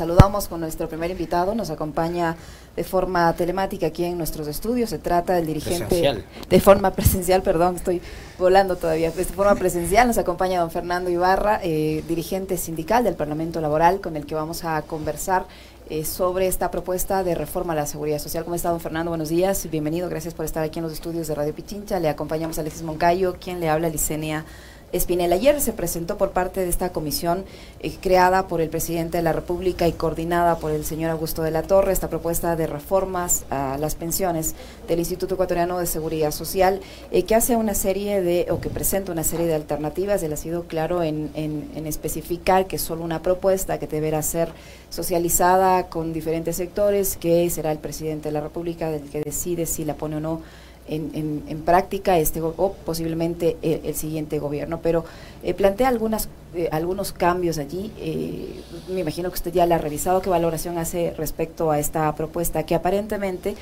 Saludamos con nuestro primer invitado, nos acompaña de forma telemática aquí en nuestros estudios. Se trata del dirigente de forma presencial, perdón, estoy volando todavía. De forma presencial nos acompaña don Fernando Ibarra, eh, dirigente sindical del Parlamento Laboral, con el que vamos a conversar eh, sobre esta propuesta de reforma a la seguridad social. ¿Cómo está, don Fernando? Buenos días, bienvenido, gracias por estar aquí en los estudios de Radio Pichincha. Le acompañamos a Alexis Moncayo, quien le habla, Licenia Espinel. Ayer se presentó por parte de esta comisión eh, creada por el presidente de la República y coordinada por el señor Augusto de la Torre esta propuesta de reformas a las pensiones del Instituto Ecuatoriano de Seguridad Social eh, que hace una serie de, o que presenta una serie de alternativas. Él ha sido claro en, en especificar que es solo una propuesta que deberá ser socializada con diferentes sectores, que será el presidente de la República el que decide si la pone o no en, en, práctica este o posiblemente el, siguiente gobierno. Pero eh, plantea algunas, eh, algunos cambios allí. Eh, me imagino que usted ya la ha revisado. ¿Qué valoración hace respecto a esta propuesta que aparentemente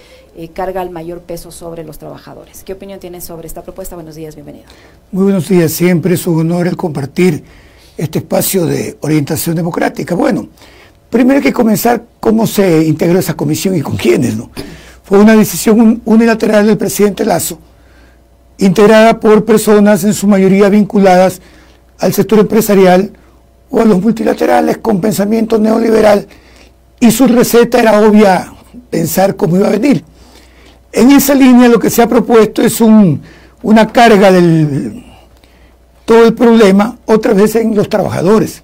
carga el mayor peso sobre los trabajadores? ¿Qué opinión tiene sobre esta propuesta? Buenos días, bienvenido. Muy buenos días. Siempre es un honor el compartir este espacio de orientación democrática. Bueno, primero hay que comenzar cómo se integró esa comisión y con quiénes, ¿no? Fue una decisión unilateral del presidente Lazo, integrada por personas en su mayoría vinculadas al sector empresarial o a los multilaterales con pensamiento neoliberal y su receta era obvia pensar cómo iba a venir. En esa línea lo que se ha propuesto es una carga del todo el problema otra vez en los trabajadores.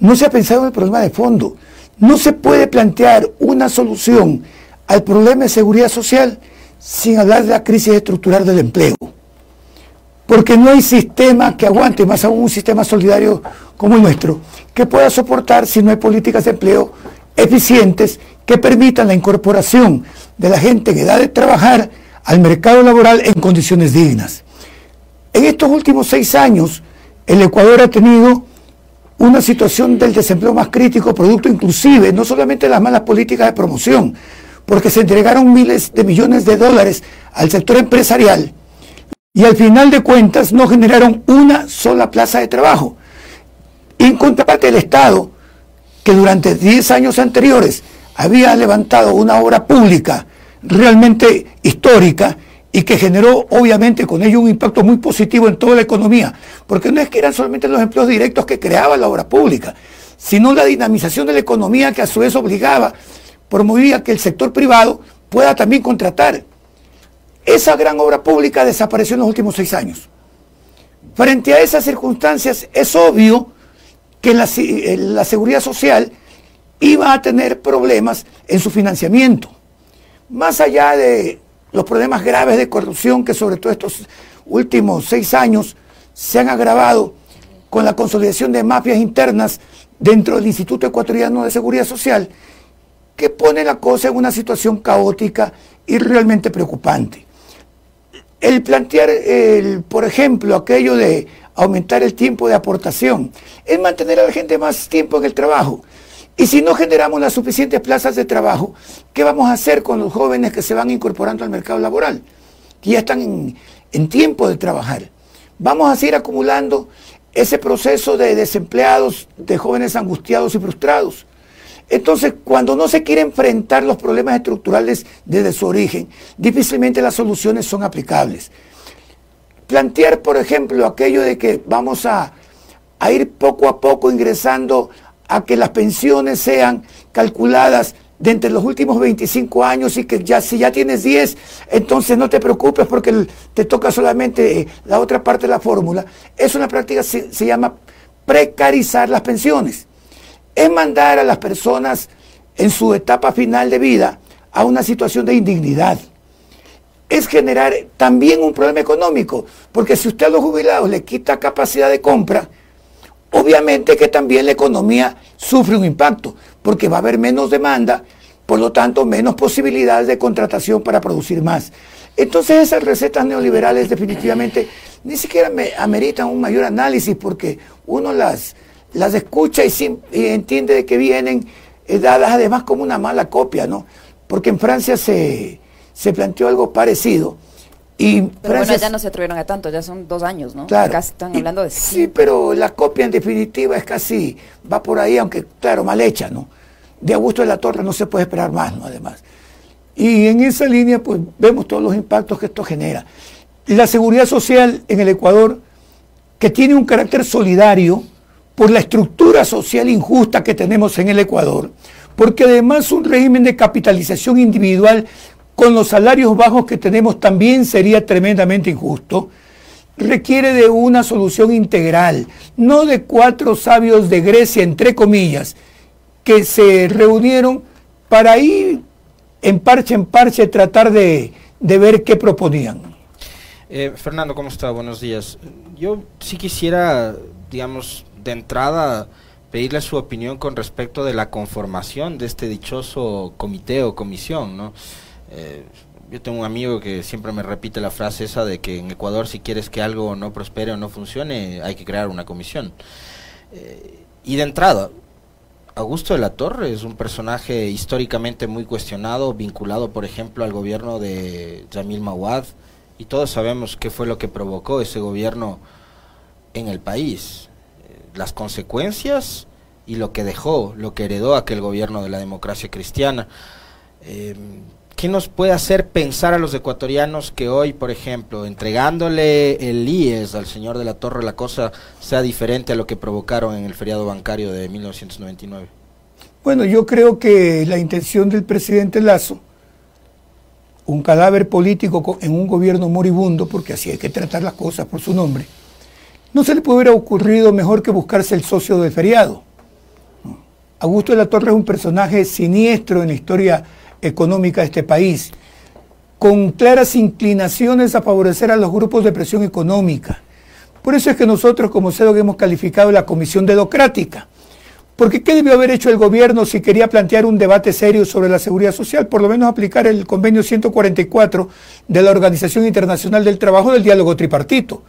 No se ha pensado en el problema de fondo. No se puede plantear una solución al problema de seguridad social sin hablar de la crisis estructural del empleo. Porque no hay sistema que aguante, más aún un sistema solidario como el nuestro, que pueda soportar si no hay políticas de empleo eficientes que permitan la incorporación de la gente en edad de trabajar al mercado laboral en condiciones dignas. En estos últimos seis años, el Ecuador ha tenido una situación del desempleo más crítico, producto inclusive no solamente de las malas políticas de promoción, porque se entregaron miles de millones de dólares al sector empresarial y al final de cuentas no generaron una sola plaza de trabajo. en contraparte del Estado, que durante 10 años anteriores había levantado una obra pública realmente histórica y que generó obviamente con ello un impacto muy positivo en toda la economía, porque no es que eran solamente los empleos directos que creaba la obra pública, sino la dinamización de la economía que a su vez obligaba promovía que el sector privado pueda también contratar. Esa gran obra pública desapareció en los últimos seis años. Frente a esas circunstancias, es obvio que la, la seguridad social iba a tener problemas en su financiamiento. Más allá de los problemas graves de corrupción que sobre todo estos últimos seis años se han agravado con la consolidación de mafias internas dentro del Instituto Ecuatoriano de Seguridad Social, que pone la cosa en una situación caótica y realmente preocupante. El plantear, por ejemplo, aquello de aumentar el tiempo de aportación, es mantener a la gente más tiempo en el trabajo. Y si no generamos las suficientes plazas de trabajo, ¿qué vamos a hacer con los jóvenes que se van incorporando al mercado laboral? Que ya están en, en tiempo de trabajar. Vamos a seguir acumulando ese proceso de desempleados, de jóvenes angustiados y frustrados. Entonces, cuando no se quiere enfrentar los problemas estructurales desde su origen, difícilmente las soluciones son aplicables. Plantear, por ejemplo, aquello de que vamos a, ir poco a poco ingresando a que las pensiones sean calculadas de entre los últimos 25 años y que ya si ya tienes 10, entonces no te preocupes porque te toca solamente eh, la otra parte de la fórmula. Es una práctica, se, se llama precarizar las pensiones es mandar a las personas en su etapa final de vida a una situación de indignidad. Es generar también un problema económico, porque si usted a los jubilados le quita capacidad de compra, obviamente que también la economía sufre un impacto, porque va a haber menos demanda, por lo tanto menos posibilidades de contratación para producir más. Entonces esas recetas neoliberales definitivamente ni siquiera me ameritan un mayor análisis porque uno las, las escucha y, entiende de que vienen eh, dadas además como una mala copia, ¿no? Porque en Francia se, se planteó algo parecido. Y pero bueno, ya no se atrevieron a tanto, ya son dos años, ¿no? Claro. Casi están hablando de... Sí, pero la copia en definitiva es casi, va por ahí, aunque claro, mal hecha, ¿no? de Augusto de la Torre no se puede esperar más, ¿no? Además. Y en esa línea, pues vemos todos los impactos que esto genera. La seguridad social en el Ecuador, que tiene un carácter solidario por la estructura social injusta que tenemos en el Ecuador, porque además un régimen de capitalización individual con los salarios bajos que tenemos también sería tremendamente injusto, requiere de una solución integral, no de cuatro sabios de Grecia, entre comillas, que se reunieron para ir en parche en parche tratar de, ver qué proponían. Eh, Fernando, ¿cómo está? Buenos días. Yo sí quisiera, digamos, de entrada pedirle su opinión con respecto de la conformación de este dichoso comité o comisión, ¿no? Eh, yo tengo un amigo que siempre me repite la frase esa de que en Ecuador si quieres que algo no prospere o no funcione, hay que crear una comisión. Eh, y de entrada, Augusto de la Torre es un personaje históricamente muy cuestionado, vinculado, por ejemplo, al gobierno de Jamil Mawad, y todos sabemos qué fue lo que provocó ese gobierno en el país, las consecuencias y lo que dejó, lo que heredó aquel gobierno de la democracia cristiana. Eh, ¿Qué nos puede hacer pensar a los ecuatorianos que hoy, por ejemplo, entregándole el IES al señor de la Torre, la cosa sea diferente a lo que provocaron en el feriado bancario de 1999? Bueno, yo creo que la intención del presidente Lazo, un cadáver político en un gobierno moribundo, porque así hay que tratar las cosas por su nombre, no se le haber ocurrido mejor que buscarse el socio del feriado. Augusto de la Torre es un personaje siniestro en la historia económica de este país, con claras inclinaciones a favorecer a los grupos de presión económica. Por eso es que nosotros como CEDOC hemos calificado la comisión dedocrática. Porque ¿qué debió haber hecho el gobierno si quería plantear un debate serio sobre la seguridad social? Por lo menos aplicar el convenio 144 de la Organización Internacional del Trabajo del diálogo tripartito,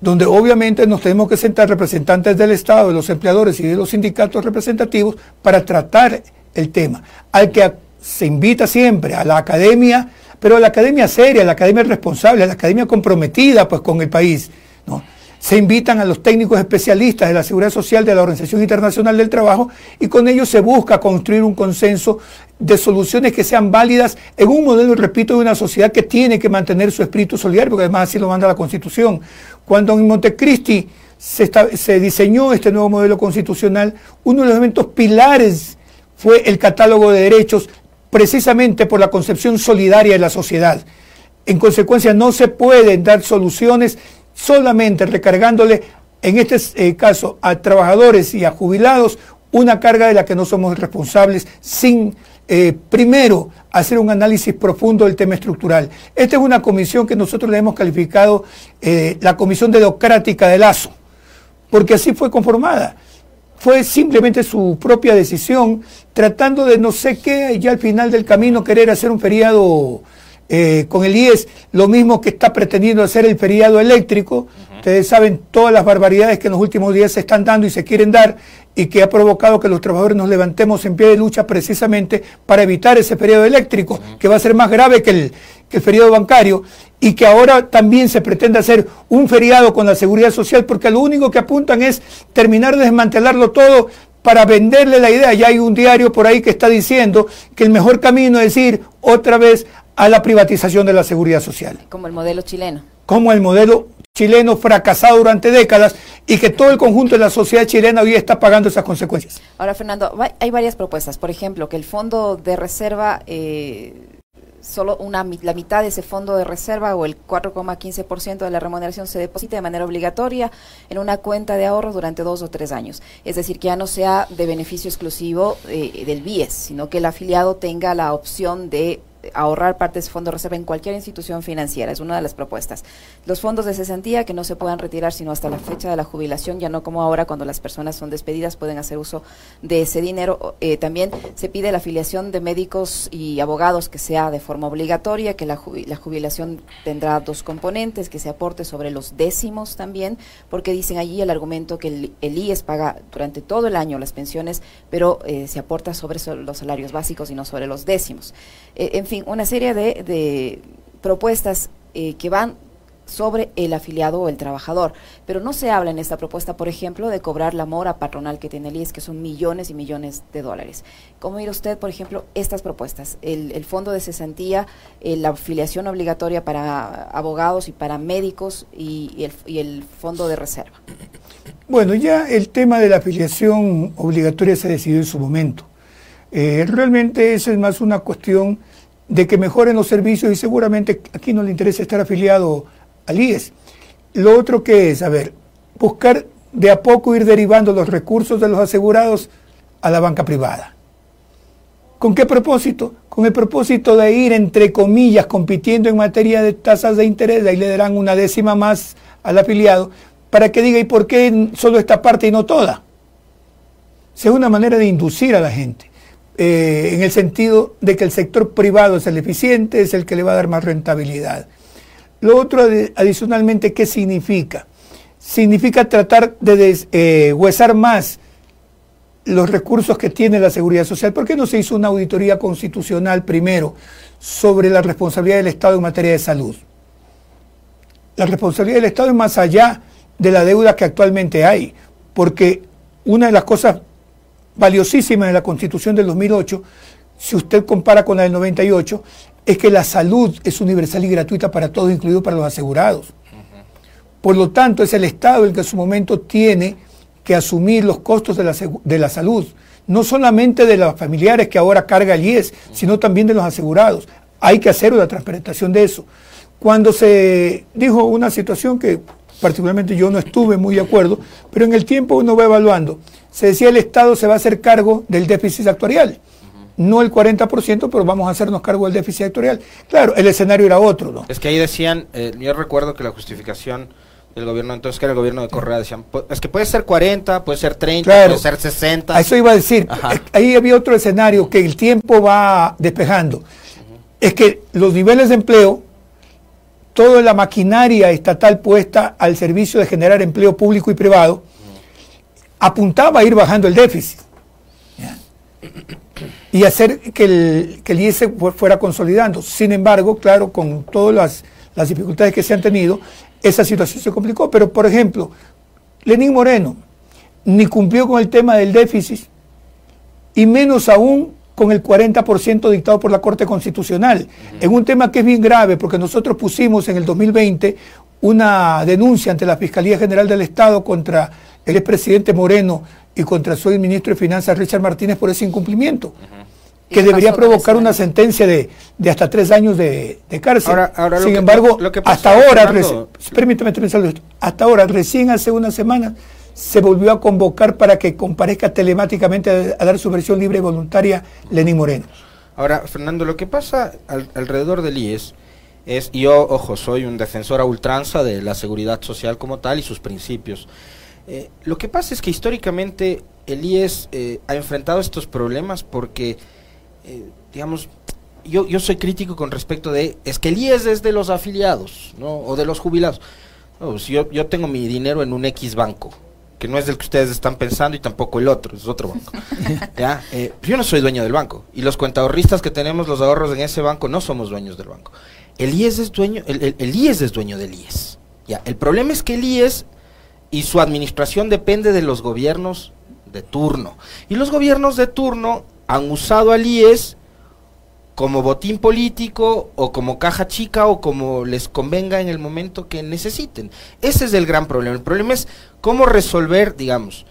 donde obviamente nos tenemos que sentar representantes del Estado, de los empleadores y de los sindicatos representativos para tratar el tema. Al que se invita siempre a la academia, pero a la academia seria, a la academia responsable, a la academia comprometida pues con el país. ¿no? Se invitan a los técnicos especialistas de la seguridad social de la Organización Internacional del Trabajo y con ellos se busca construir un consenso de soluciones que sean válidas en un modelo, repito, de una sociedad que tiene que mantener su espíritu solidario, porque además así lo manda la Constitución. Cuando en Montecristi se, se diseñó este nuevo modelo constitucional, uno de los elementos pilares fue el catálogo de derechos precisamente por la concepción solidaria de la sociedad. En consecuencia, no se pueden dar soluciones solamente recargándole, en este eh, caso, a trabajadores y a jubilados una carga de la que no somos responsables sin eh, primero hacer un análisis profundo del tema estructural. Esta es una comisión que nosotros le hemos calificado eh, la Comisión Democrática de Lazo, porque así fue conformada fue simplemente su propia decisión, tratando de no sé qué, ya al final del camino querer hacer un feriado eh, con el IES, lo mismo que está pretendiendo hacer el feriado eléctrico. Ustedes saben todas las barbaridades que en los últimos días se están dando y se quieren dar y que ha provocado que los trabajadores nos levantemos en pie de lucha precisamente para evitar ese feriado eléctrico, que va a ser más grave que el, que el feriado bancario y que ahora también se pretende hacer un feriado con la seguridad social porque lo único que apuntan es terminar de desmantelarlo todo para venderle la idea. Ya hay un diario por ahí que está diciendo que el mejor camino es ir otra vez a la privatización de la seguridad social. Como el modelo chileno. Como el modelo chileno fracasado durante décadas y que todo el conjunto de la sociedad chilena hoy está pagando esas consecuencias. Ahora, Fernando, hay varias propuestas. Por ejemplo, que el fondo de reserva... Eh, solo una, la mitad de ese fondo de reserva o el 4,15% de la remuneración se deposite de manera obligatoria en una cuenta de ahorros durante dos o tres años. Es decir, que ya no sea de beneficio exclusivo eh, del BIES, sino que el afiliado tenga la opción de ahorrar parte de ese fondo reserva en cualquier institución financiera, es una de las propuestas. Los fondos de cesantía que no se puedan retirar sino hasta la fecha de la jubilación, ya no como ahora cuando las personas son despedidas pueden hacer uso de ese dinero. Eh, también se pide la afiliación de médicos y abogados que sea de forma obligatoria, que la, jubilación tendrá dos componentes, que se aporte sobre los décimos también, porque dicen allí el argumento que el, IES paga durante todo el año las pensiones, pero eh, se aporta sobre los salarios básicos y no sobre los décimos. Eh, en fin, una serie de, propuestas eh, que van sobre el afiliado o el trabajador. Pero no se habla en esta propuesta, por ejemplo, de cobrar la mora patronal que tiene el IES, que son millones y millones de dólares. ¿Cómo mira usted, por ejemplo, estas propuestas? El, fondo de cesantía, eh, la afiliación obligatoria para abogados y para médicos y, el, fondo de reserva. Bueno, ya el tema de la afiliación obligatoria se decidió en su momento. Eh, realmente eso es más una cuestión de que mejoren los servicios y seguramente aquí no le interesa estar afiliado al IES. Lo otro que es, a ver, buscar de a poco ir derivando los recursos de los asegurados a la banca privada. ¿Con qué propósito? Con el propósito de ir, entre comillas, compitiendo en materia de tasas de interés, ahí le darán una décima más al afiliado, para que diga, ¿y por qué solo esta parte y no toda? es una manera de inducir a la gente, eh, en el sentido de que el sector privado es el eficiente, es el que le va a dar más rentabilidad. Lo otro, adicionalmente, ¿qué significa? Significa tratar de eh, huesar más los recursos que tiene la seguridad social. ¿Por qué no se hizo una auditoría constitucional primero sobre la responsabilidad del Estado en materia de salud? La responsabilidad del Estado es más allá de la deuda que actualmente hay, porque una de las cosas valiosísimas de la Constitución del 2008, si usted compara con la del 98, es que la salud es universal y gratuita para todos, incluido para los asegurados. Por lo tanto, es el Estado el que en su momento tiene que asumir los costos de la, de la salud, no solamente de los familiares que ahora carga el IES, sino también de los asegurados. Hay que hacer una transparentación de eso. Cuando se dijo una situación que particularmente yo no estuve muy de acuerdo, pero en el tiempo uno va evaluando, se decía el Estado se va a hacer cargo del déficit actuarial no el 40%, pero vamos a hacernos cargo del déficit sectorial. Claro, el escenario era otro, ¿no? Es que ahí decían, eh, yo recuerdo que la justificación del gobierno, entonces que era el gobierno de Correa, decían, es que puede ser 40, puede ser 30, puede ser 60. A eso iba a decir, ahí había otro escenario que el tiempo va despejando. Es que los niveles de empleo, toda la maquinaria estatal puesta al servicio de generar empleo público y privado, apuntaba a ir bajando el déficit y hacer que el, que el IES fuera consolidando. Sin embargo, claro, con todas las, las, dificultades que se han tenido, esa situación se complicó. Pero, por ejemplo, Lenín Moreno ni cumplió con el tema del déficit y menos aún con el 40% dictado por la Corte Constitucional, en un tema que es bien grave, porque nosotros pusimos en el 2020 una denuncia ante la Fiscalía General del Estado contra el expresidente Moreno y contra su ministro de Finanzas Richard Martínez por ese incumplimiento, que debería provocar una sentencia de, hasta tres años de, cárcel. Sin embargo, hasta ahora, permítame hasta ahora, recién hace una semana, se volvió a convocar para que comparezca telemáticamente a, dar su versión libre y voluntaria Lenín Moreno. Ahora, Fernando, lo que pasa alrededor del IES es, yo, ojo, soy un defensor a ultranza de la seguridad social como tal y sus principios. Eh, lo que pasa es que históricamente el IES eh, ha enfrentado estos problemas porque, eh, digamos, yo, yo soy crítico con respecto de, es que el IES es de los afiliados, ¿no? O de los jubilados. Pues yo, yo tengo mi dinero en un X banco, que no es el que ustedes están pensando y tampoco el otro, es otro banco. ¿Ya? yo no soy dueño del banco y los cuentahorristas que tenemos los ahorros en ese banco no somos dueños del banco. El IES es dueño, el, el, el IES es dueño del IES. ¿Ya? El problema es que el IES y su administración depende de los gobiernos de turno. Y los gobiernos de turno han usado al IES como botín político o como caja chica o como les convenga en el momento que necesiten. Ese es el gran problema. El problema es cómo resolver, digamos,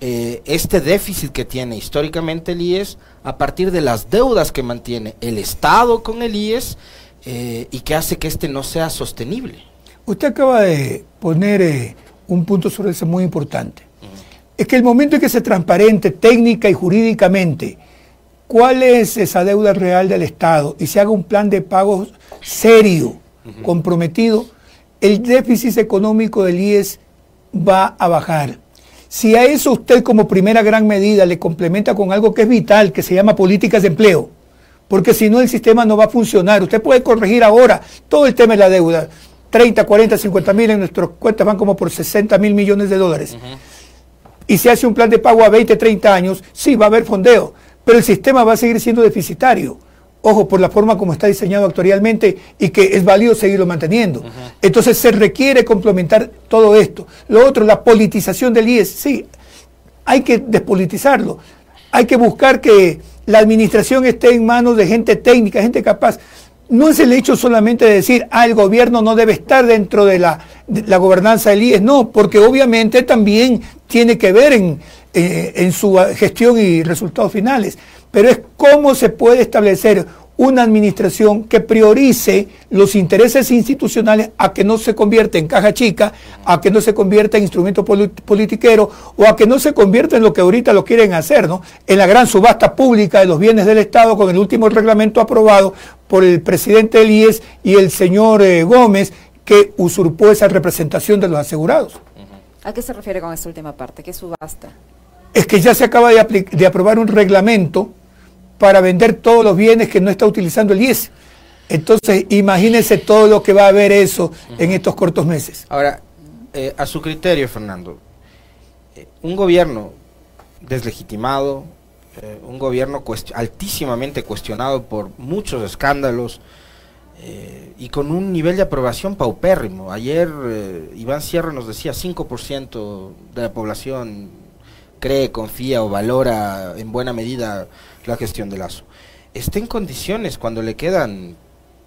eh, este déficit que tiene históricamente el IES a partir de las deudas que mantiene el Estado con el IES eh, y que hace que este no sea sostenible. Usted acaba de poner eh, un punto sobre eso muy importante. Es que el momento en que se transparente técnica y jurídicamente cuál es esa deuda real del Estado y se haga un plan de pagos serio, comprometido, el déficit económico del IES va a bajar. Si a eso usted como primera gran medida le complementa con algo que es vital, que se llama políticas de empleo, porque si no el sistema no va a funcionar. Usted puede corregir ahora todo el tema de la deuda. 30, 40, 50 mil, en nuestras cuentas van como por 60 mil millones de dólares. Y se hace un plan de pago a 20, 30 años, sí, va a haber fondeo, pero el sistema va a seguir siendo deficitario. ojo, por la forma como está diseñado actualmente y que es válido seguirlo manteniendo. Entonces se requiere complementar todo esto. Lo otro, la politización del IES, sí, hay que despolitizarlo. Hay que buscar que la administración esté en manos de gente técnica, gente capaz. No es el hecho solamente de decir, ah, el gobierno no debe estar dentro de la, gobernanza del IES, no, porque obviamente también tiene que ver en, eh, en su gestión y resultados finales, pero es cómo se puede establecer una administración que priorice los intereses institucionales a que no se convierta en caja chica, a que no se convierta en instrumento politiquero o a que no se convierta en lo que ahorita lo quieren hacer, ¿no? En la gran subasta pública de los bienes del Estado con el último reglamento aprobado por el presidente Elías y el señor eh, Gómez que usurpó esa representación de los asegurados. ¿A qué se refiere con esta última parte? ¿Qué subasta? Es que ya se acaba de, de aprobar un reglamento para vender todos los bienes que no está utilizando el IES. Entonces, imagínense todo lo que va a haber eso en estos cortos meses. Ahora, eh, a su criterio, Fernando, eh, un gobierno deslegitimado, eh, un gobierno altísimamente cuestionado por muchos escándalos y con un nivel de aprobación paupérrimo. Ayer Iván Sierra nos decía 5% de la población cree, confía o valora en buena medida la gestión de Lazo, está en condiciones cuando le quedan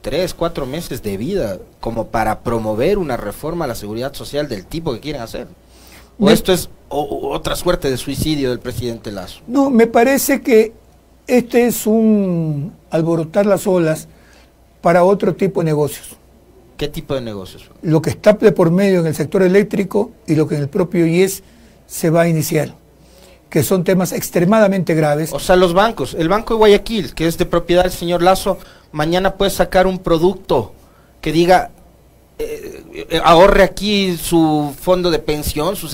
tres, cuatro meses de vida como para promover una reforma a la seguridad social del tipo que quieren hacer. ¿O esto es otra suerte de suicidio del presidente Lazo? No, me parece que este es un alborotar las olas para otro tipo de negocios. ¿Qué tipo de negocios? Lo que está de por medio en el sector eléctrico y lo que en el propio IES se va a iniciar que son temas extremadamente graves. O sea, los bancos, el Banco de Guayaquil, que es de propiedad del señor Lazo, mañana puede sacar un producto que diga, eh, eh, ahorre aquí su fondo de pensión, sus